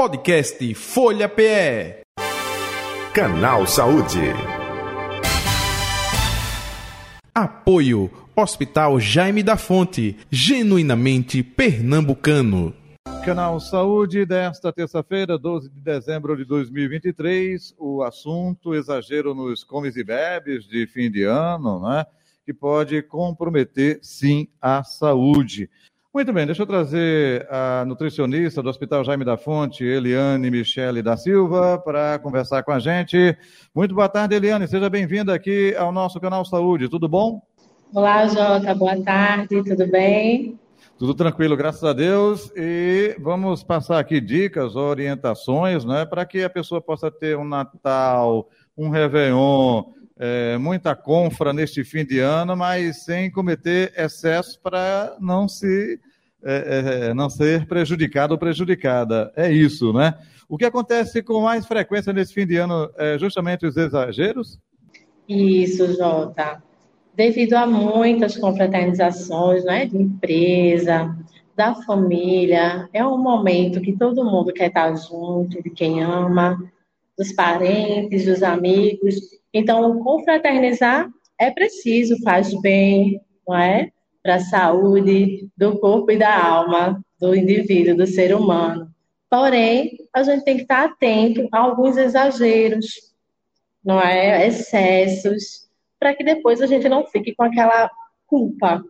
Podcast Folha PE. Canal Saúde. Apoio Hospital Jaime da Fonte, genuinamente pernambucano. Canal Saúde desta terça-feira, 12 de dezembro de 2023, o assunto exagero nos comes e bebes de fim de ano, né? Que pode comprometer sim a saúde. Muito bem, deixa eu trazer a nutricionista do Hospital Jaime da Fonte, Eliane Michele da Silva, para conversar com a gente. Muito boa tarde, Eliane. Seja bem-vinda aqui ao nosso canal Saúde. Tudo bom? Olá, Jota. Boa tarde. Tudo bem? Tudo tranquilo, graças a Deus. E vamos passar aqui dicas, orientações, né, para que a pessoa possa ter um Natal, um Réveillon, é, muita confra neste fim de ano, mas sem cometer excesso para não se é, é, não ser prejudicado ou prejudicada. É isso, né? O que acontece com mais frequência nesse fim de ano é justamente os exageros? Isso, Jota. Devido a muitas confraternizações né, de empresa, da família, é um momento que todo mundo quer estar junto, de quem ama, dos parentes, dos amigos, então, confraternizar é preciso, faz bem, não é? Para a saúde do corpo e da alma do indivíduo, do ser humano. Porém, a gente tem que estar atento a alguns exageros, não é? Excessos, para que depois a gente não fique com aquela culpa,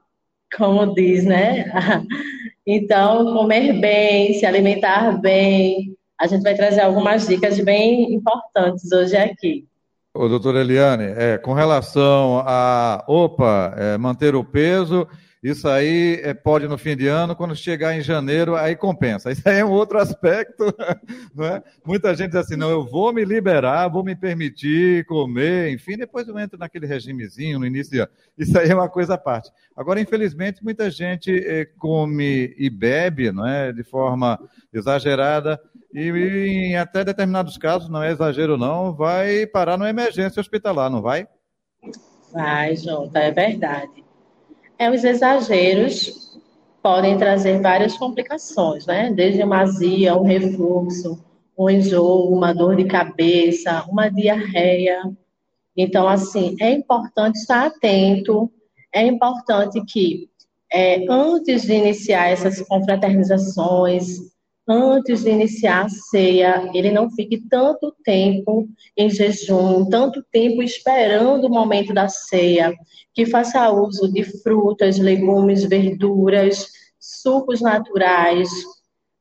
como diz, né? Então, comer bem, se alimentar bem. A gente vai trazer algumas dicas bem importantes hoje aqui. Ô, doutora Eliane, é, com relação a, opa, é, manter o peso, isso aí é, pode no fim de ano, quando chegar em janeiro, aí compensa. Isso aí é um outro aspecto, não é? Muita gente diz assim, não, eu vou me liberar, vou me permitir comer, enfim, depois eu entro naquele regimezinho no início de ano. Isso aí é uma coisa à parte. Agora, infelizmente, muita gente é, come e bebe, não é, de forma exagerada, e em até determinados casos, não é exagero não, vai parar numa emergência hospitalar, não vai? Vai, Jota, é verdade é, os exageros podem trazer várias complicações, né? Desde uma azia, um refluxo, um enjoo, uma dor de cabeça, uma diarreia. Então, assim, é importante estar atento, é importante que, é, antes de iniciar essas confraternizações, antes de iniciar a ceia, ele não fique tanto tempo em jejum, tanto tempo esperando o momento da ceia, que faça uso de frutas, legumes, verduras, sucos naturais.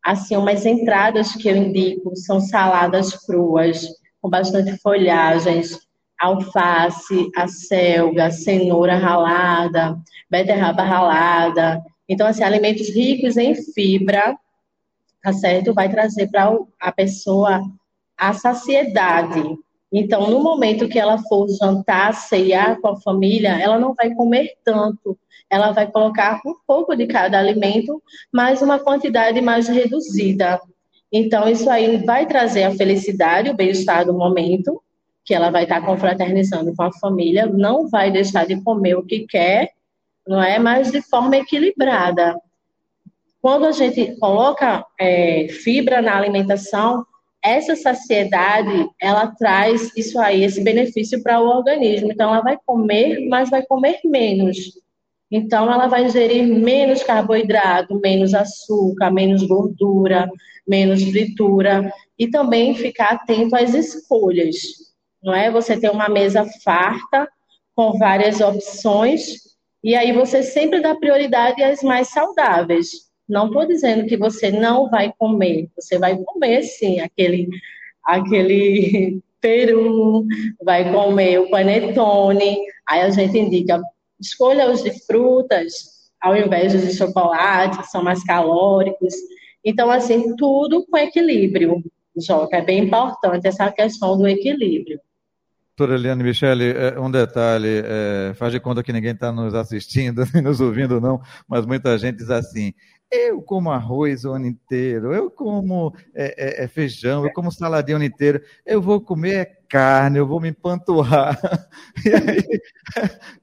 Assim, umas entradas que eu indico são saladas cruas, com bastante folhagens, alface, acelga, cenoura ralada, beterraba ralada. Então, assim, alimentos ricos em fibra tá certo? Vai trazer para a pessoa a saciedade. Então, no momento que ela for jantar, ceiar com a família, ela não vai comer tanto. Ela vai colocar um pouco de cada alimento, mas uma quantidade mais reduzida. Então, isso aí vai trazer a felicidade, o bem-estar do momento, que ela vai estar confraternizando com a família, não vai deixar de comer o que quer, não é? Mas de forma equilibrada. Quando a gente coloca é, fibra na alimentação, essa saciedade, ela traz isso aí, esse benefício para o organismo. Então, ela vai comer, mas vai comer menos. Então, ela vai ingerir menos carboidrato, menos açúcar, menos gordura, menos fritura. E também ficar atento às escolhas. Não é? Você ter uma mesa farta, com várias opções, e aí você sempre dá prioridade às mais saudáveis. Não estou dizendo que você não vai comer, você vai comer sim aquele, aquele peru, vai comer o panetone. Aí a gente indica, escolha os de frutas ao invés dos de chocolate, que são mais calóricos. Então, assim, tudo com equilíbrio, Joca. É bem importante essa questão do equilíbrio. Doutora Eliane Michele, é, um detalhe, é, faz de conta que ninguém está nos assistindo, nos ouvindo, não, mas muita gente diz assim: eu como arroz o ano inteiro, eu como é, é, é feijão, eu como saladinho o ano inteiro, eu vou comer carne, eu vou me empanturrar. E aí,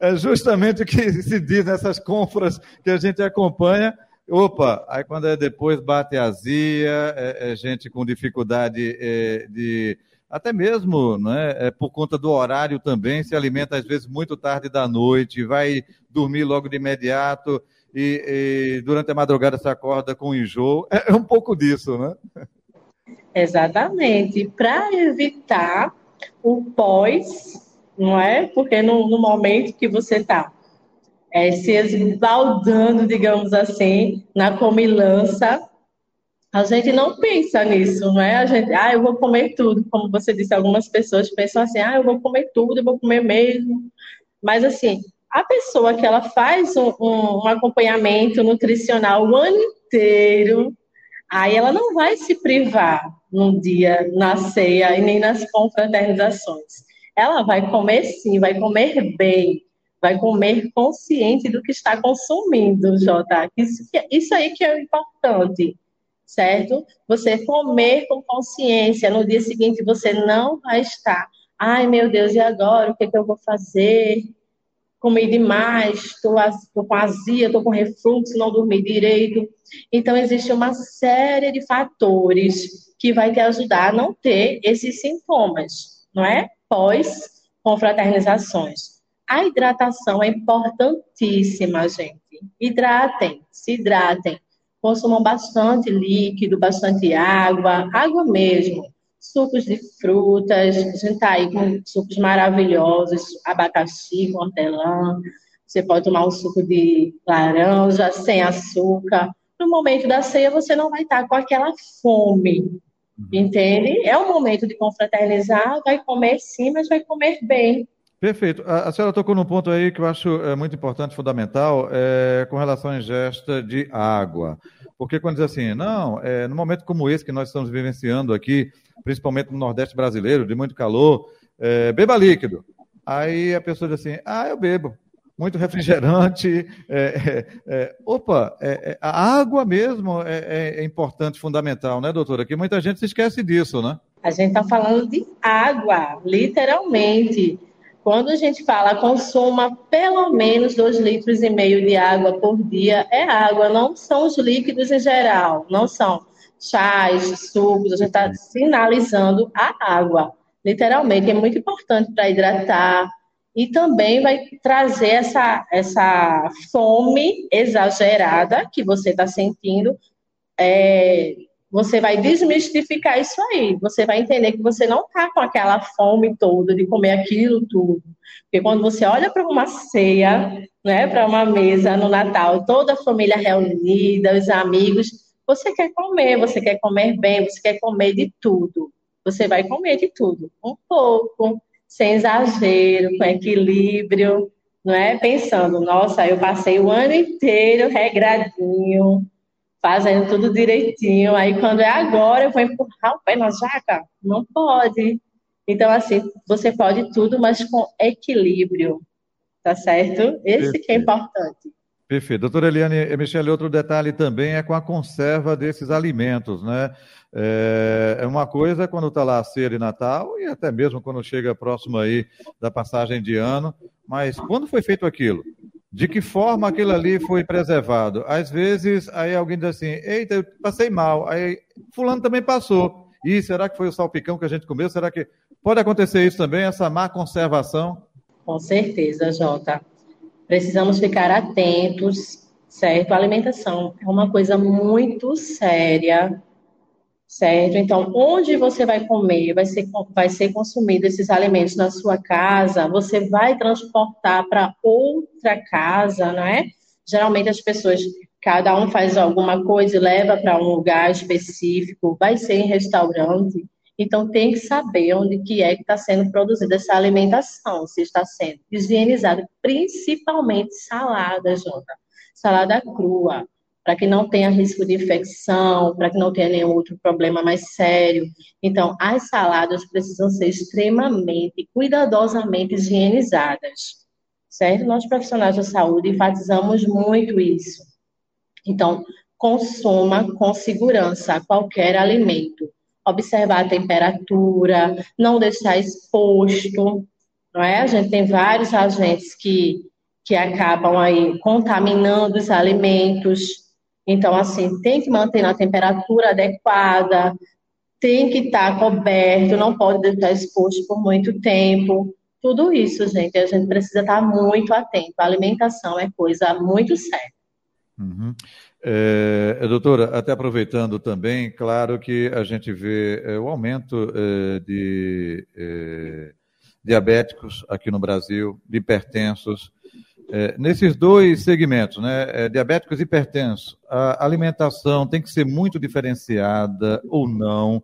é justamente o que se diz nessas compras que a gente acompanha, Opa, aí quando é depois bate azia, é, é gente com dificuldade é, de até mesmo né, é, por conta do horário também, se alimenta às vezes muito tarde da noite, vai dormir logo de imediato e, e durante a madrugada se acorda com enjoo. É, é um pouco disso, né? Exatamente. Para evitar o pós, não é? Porque no, no momento que você está é, se esbaldando, digamos assim, na comilança, a gente não pensa nisso, não é? A gente, ah, eu vou comer tudo, como você disse, algumas pessoas pensam assim, ah, eu vou comer tudo, eu vou comer mesmo. Mas assim, a pessoa que ela faz um, um, acompanhamento nutricional o ano inteiro, aí ela não vai se privar num dia na ceia e nem nas confraternizações. Ela vai comer sim, vai comer bem, vai comer consciente do que está consumindo, Jota. Isso, isso aí que é importante certo? Você comer com consciência, no dia seguinte você não vai estar, ai meu Deus, e agora? O que, é que eu vou fazer? Comi demais, estou com azia, estou com refluxo, não dormi direito. Então, existe uma série de fatores que vai te ajudar a não ter esses sintomas, não é? Pós confraternizações. A hidratação é importantíssima, gente. Hidratem, se hidratem consumam bastante líquido, bastante água, água mesmo, sucos de frutas, a gente aí com sucos maravilhosos, abacaxi, hortelã, você pode tomar um suco de laranja sem açúcar. No momento da ceia, você não vai estar com aquela fome, uhum. entende? É o momento de confraternizar, vai comer sim, mas vai comer bem. Perfeito. A, a, senhora tocou num ponto aí que eu acho é, muito importante, fundamental, é, com relação à ingesta de água. Porque quando diz assim, não, é, no momento como esse que nós estamos vivenciando aqui, principalmente no Nordeste brasileiro, de muito calor, é, beba líquido. Aí a pessoa diz assim, ah, eu bebo. Muito refrigerante. É, é, é opa, a água mesmo é, importante, fundamental, né, doutora? Que muita gente se esquece disso, né? A gente está falando de água, literalmente. Quando a gente fala consuma pelo menos 2 litros e meio de água por dia, é água, não são os líquidos em geral, não são chás, sucos, a gente está sinalizando a água. Literalmente, é muito importante para hidratar e também vai trazer essa, essa fome exagerada que você está sentindo é, você vai desmistificar isso aí. Você vai entender que você não está com aquela fome toda de comer aquilo tudo. Porque quando você olha para uma ceia, né, para uma mesa no Natal, toda a família reunida, os amigos, você quer comer, você quer comer bem, você quer comer de tudo. Você vai comer de tudo, um pouco, sem exagero, com equilíbrio, não é? Pensando, nossa, eu passei o ano inteiro regradinho, fazendo tudo direitinho. Aí quando é agora, eu vou empurrar o pé na jaca? Não pode. Então, assim, você pode tudo, mas com equilíbrio. Tá certo? Esse Perfeito. que é importante. Perfeito. Doutora Eliane Michele, outro detalhe também é com a conserva desses alimentos, né? É, é uma coisa quando está lá a ceia de Natal e até mesmo quando chega próximo aí da passagem de ano, mas quando foi feito aquilo? De que forma aquilo ali foi preservado? Às vezes, aí alguém diz assim: eita, eu passei mal. Aí, Fulano também passou. E será que foi o salpicão que a gente comeu? Será que pode acontecer isso também, essa má conservação? Com certeza, Jota. Precisamos ficar atentos, certo? A alimentação é uma coisa muito séria certo? Então, onde você vai comer, vai ser, vai ser consumido esses alimentos na sua casa, você vai transportar para outra casa, não é? Geralmente as pessoas, cada um faz alguma coisa e leva para um lugar específico, vai ser em restaurante. Então tem que saber onde que é que está sendo produzida essa alimentação, se está sendo higienizada, principalmente salada, Jota. Salada crua, para que não tenha risco de infecção, para que não tenha nenhum outro problema mais sério. Então, as saladas precisam ser extremamente, cuidadosamente higienizadas, certo? Nós, profissionais da saúde, enfatizamos muito isso. Então, consuma com segurança qualquer alimento. Observar a temperatura, não deixar exposto, não é? A gente tem vários agentes que, que acabam aí contaminando os alimentos, Então, assim, tem que manter na temperatura adequada, tem que estar coberto, não pode estar exposto por muito tempo. Tudo isso, gente, a gente precisa estar muito atento. A alimentação é coisa muito séria. Uhum. É, doutora, até aproveitando também, claro que a gente vê é, o aumento é, de diabéticos aqui no Brasil, de hipertensos. É, nesses dois segmentos, né, é, diabéticos e hipertensos, a alimentação tem que ser muito diferenciada ou não?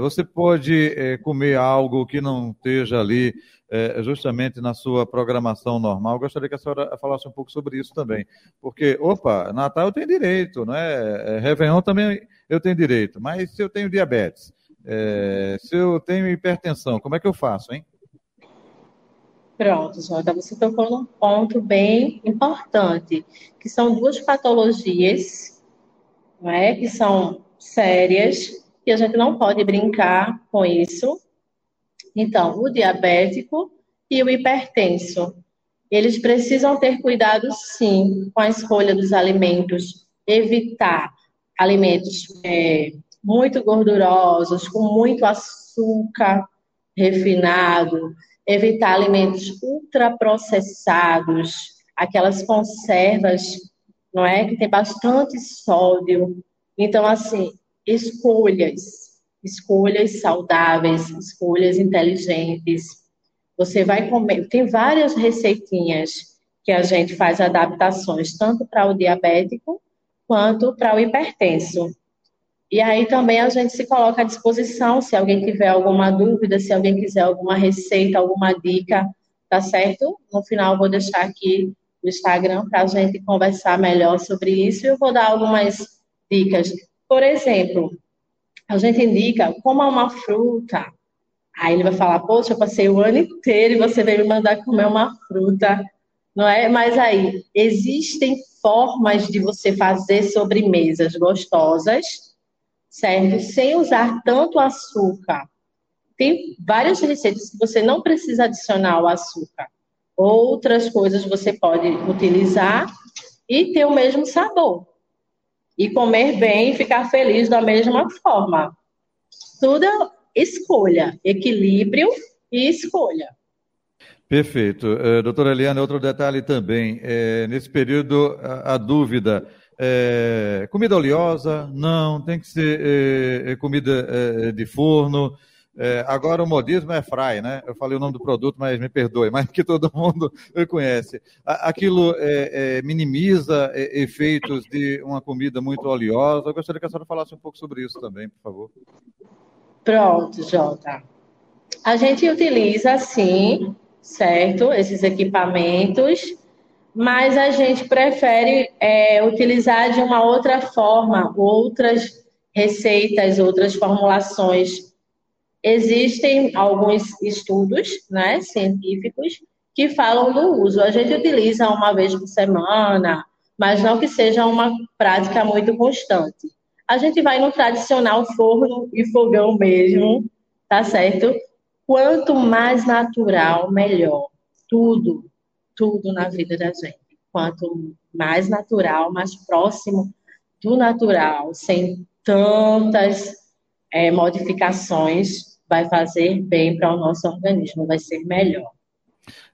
você pode comer algo que não esteja ali é, justamente na sua programação normal. Gostaria que a senhora falasse um pouco sobre isso também. Porque, opa, Natal eu tenho direito, né? Réveillon também eu tenho direito. Mas se eu tenho diabetes, é, se eu tenho hipertensão, como é que eu faço, hein? Pronto, Jota, você tocou num ponto bem importante, que são duas patologias, não é? que são sérias, e a gente não pode brincar com isso, então, o diabético e o hipertenso, eles precisam ter cuidado sim com a escolha dos alimentos, evitar alimentos é, muito gordurosos, com muito açúcar refinado, evitar alimentos ultraprocessados, aquelas conservas, não é, que tem bastante sódio. Então, assim, escolhas escolhas saudáveis, escolhas inteligentes. Você vai comer. Tem várias receitinhas que a gente faz adaptações, tanto para o diabético quanto para o hipertenso. E aí também a gente se coloca à disposição, se alguém tiver alguma dúvida, se alguém quiser alguma receita, alguma dica, tá certo? No final vou deixar aqui o Instagram para a gente conversar melhor sobre isso e eu vou dar algumas dicas. Por exemplo, a gente indica como uma fruta. Aí ele vai falar, poxa, eu passei o ano inteiro e você veio me mandar comer uma fruta, não é? Mas aí, existem formas de você fazer sobremesas gostosas, certo? Sem usar tanto açúcar. Tem várias receitas que você não precisa adicionar o açúcar. Outras coisas você pode utilizar e ter o mesmo sabor e comer bem e ficar feliz da mesma forma. Tudo é escolha, equilíbrio e escolha. Perfeito. Uh, doutora Eliana, outro detalhe também. É, nesse período, a, a dúvida. É, comida oleosa? Não, tem que ser é, é comida é, de forno. É, agora o modismo é fry, né? Eu falei o nome do produto, mas me perdoe, mas que todo mundo conhece. Aquilo é, é, minimiza é, efeitos de uma comida muito oleosa. Eu gostaria que a senhora falasse um pouco sobre isso também, por favor. Pronto, Jota. A gente utiliza, sim, certo, esses equipamentos, mas a gente prefere é, utilizar de uma outra forma, outras receitas, outras formulações Existem alguns estudos né, científicos que falam do uso. A gente utiliza uma vez por semana, mas não que seja uma prática muito constante. A gente vai no tradicional forno e fogão mesmo, tá certo? Quanto mais natural, melhor. Tudo, tudo na vida da gente. Quanto mais natural, mais próximo do natural, sem tantas é, modificações, vai fazer bem para o nosso organismo, vai ser melhor.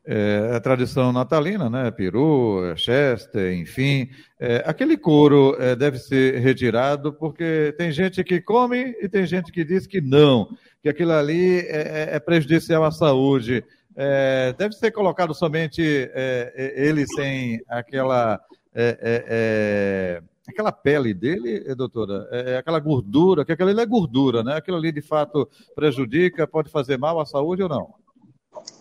É, a tradição natalina, né? Peru, Chester, enfim. É, aquele couro é, deve ser retirado porque tem gente que come e tem gente que diz que não, que aquilo ali é, é, é prejudicial à saúde. É, deve ser colocado somente ele sem aquela aquela pele dele, doutora, é, é aquela gordura, que aquilo ali é gordura, né? Aquilo ali de fato prejudica, pode fazer mal à saúde ou não?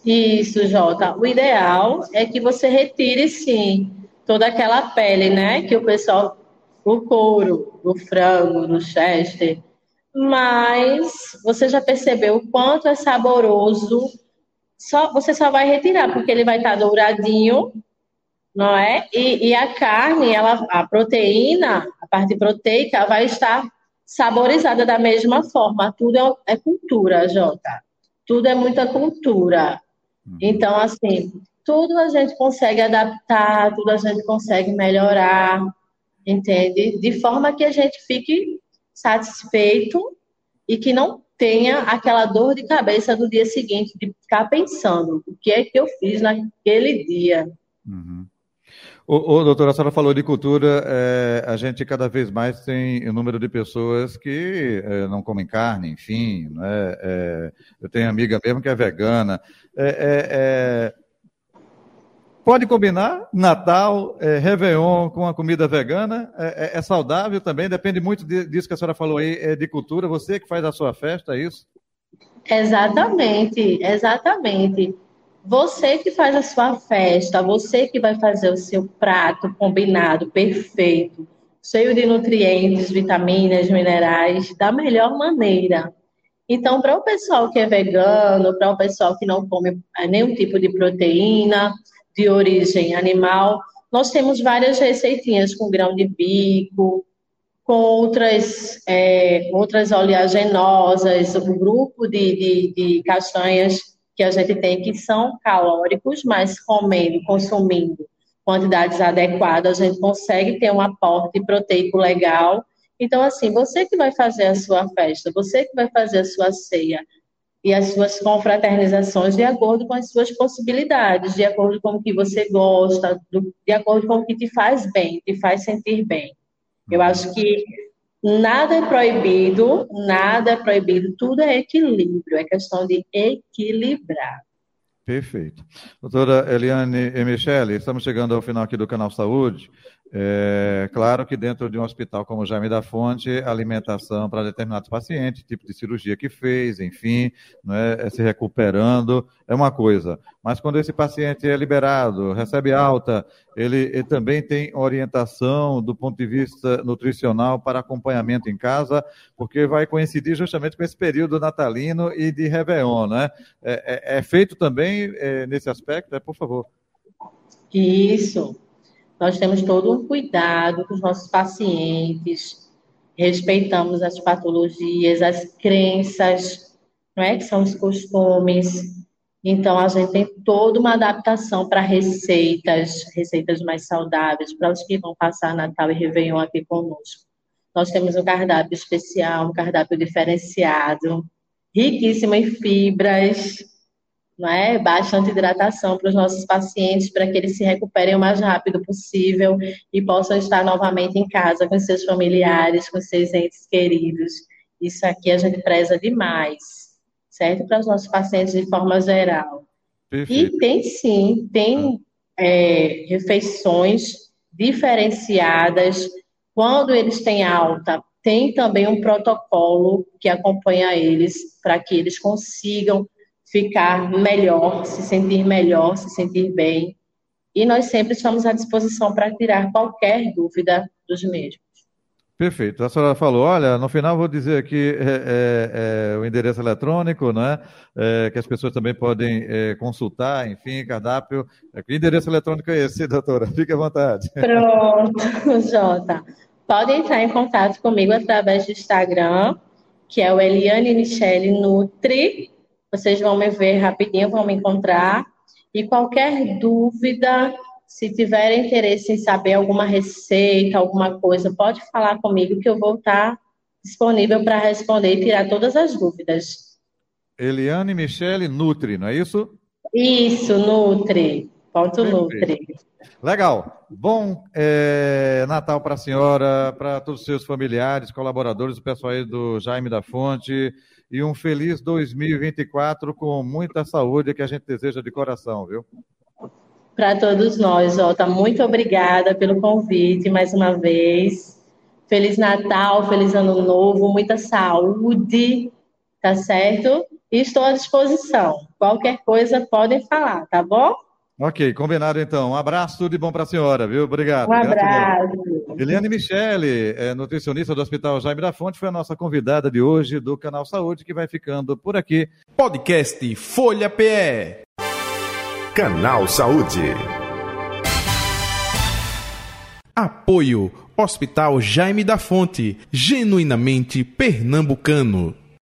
Isso, Jota. O ideal é que você retire sim toda aquela pele, né? Que o pessoal, o couro, do frango, do chester. Mas você já percebeu o quanto é saboroso? Só, você só vai retirar, porque ele vai estar douradinho não é? E, e, a carne, ela, a proteína, a parte proteica, vai estar saborizada da mesma forma. Tudo é, é cultura, Jota. Tudo é muita cultura. Uhum. Então, assim, tudo a gente consegue adaptar, tudo a gente consegue melhorar. entende? De forma que a gente fique satisfeito e que não tenha aquela dor de cabeça do dia seguinte, de ficar pensando o que é que eu fiz naquele dia. Uhum. Ô, ô, doutora, a senhora falou de cultura, é, a gente cada vez mais tem o número de pessoas que é, não comem carne, enfim, né? É, eu tenho amiga mesmo que é vegana. É, pode combinar Natal, Réveillon com a comida vegana? É, saudável também, depende muito disso que a senhora falou aí, de cultura. Você que faz a sua festa, é isso? Exatamente, exatamente. Você que faz a sua festa, você que vai fazer o seu prato combinado, perfeito, cheio de nutrientes, vitaminas, minerais, da melhor maneira. Então, para o pessoal que é vegano, para o pessoal que não come eh, nenhum tipo de proteína de origem animal, nós temos várias receitinhas com grão de bico, com outras, é, outras oleaginosas, o grupo de, de, de castanhas que a gente tem que são calóricos, mas comendo, consumindo quantidades adequadas, a gente consegue ter um aporte proteico legal. Então, assim, você que vai fazer a sua festa, você que vai fazer a sua ceia e as suas confraternizações de acordo com as suas possibilidades, de acordo com o que você gosta, de acordo com o que te faz bem, te faz sentir bem. Eu acho que Nada é proibido, nada é proibido, tudo é equilíbrio, é questão de equilibrar. Perfeito. Doutora Eliane e Michele, estamos chegando ao final aqui do Canal Saúde. É claro que dentro de um hospital como o Jaime da Fonte, alimentação para determinados pacientes, tipo de cirurgia que fez, enfim, não é, é, se recuperando, é uma coisa. Mas quando esse paciente é liberado, recebe alta, ele, ele, também tem orientação do ponto de vista nutricional para acompanhamento em casa, porque vai coincidir justamente com esse período natalino e de Réveillon, né? É, é, é feito também é, nesse aspecto? É, por favor. Isso. Nós temos todo um cuidado com os nossos pacientes, respeitamos as patologias, as crenças, não é que são os costumes. Então a gente tem toda uma adaptação para receitas, receitas mais saudáveis para os que vão passar Natal e Réveillon aqui conosco. Nós temos um cardápio especial, um cardápio diferenciado, riquíssimo em fibras, não é? Bastante hidratação para os nossos pacientes, para que eles se recuperem o mais rápido possível e possam estar novamente em casa com seus familiares, com seus entes queridos. Isso aqui a gente preza demais, certo? Para os nossos pacientes de forma geral. Perfeito. E tem sim, tem é, refeições diferenciadas. Quando eles têm alta, tem também um protocolo que acompanha eles para que eles consigam ficar melhor, se sentir melhor, se sentir bem. E nós sempre estamos à disposição para tirar qualquer dúvida dos mesmos. Perfeito. A senhora falou, olha, no final vou dizer aqui é, é, é, o endereço eletrônico, né? É, que as pessoas também podem é, consultar, enfim, cardápio. Que endereço eletrônico é esse, doutora? Fique à vontade. Pronto, Jota. Pode entrar em contato comigo através do Instagram, que é o Eliane Michele Nutri, vocês vão me ver rapidinho, vão me encontrar. E qualquer dúvida, se tiverem interesse em saber alguma receita, alguma coisa, pode falar comigo que eu vou estar disponível para responder e tirar todas as dúvidas. Eliane Michele Nutri, não é isso? Isso, Nutri. Ponto Nutri. Legal. Bom é, Natal para a senhora, para todos os seus familiares, colaboradores, o pessoal aí do Jaime da Fonte e um feliz 2024 com muita saúde que a gente deseja de coração, viu? Para todos nós, Jota, muito obrigada pelo convite mais uma vez. Feliz Natal, feliz Ano Novo, muita saúde, tá certo? E estou à disposição. Qualquer coisa podem falar, tá bom? Ok, combinado então. Um abraço, tudo de bom para a senhora, viu? Obrigado. Um abraço. Eliane Michele, é, nutricionista do Hospital Jaime da Fonte, foi a nossa convidada de hoje do Canal Saúde, que vai ficando por aqui. Podcast Folha PE. Canal Saúde. Apoio Hospital Jaime da Fonte, genuinamente pernambucano.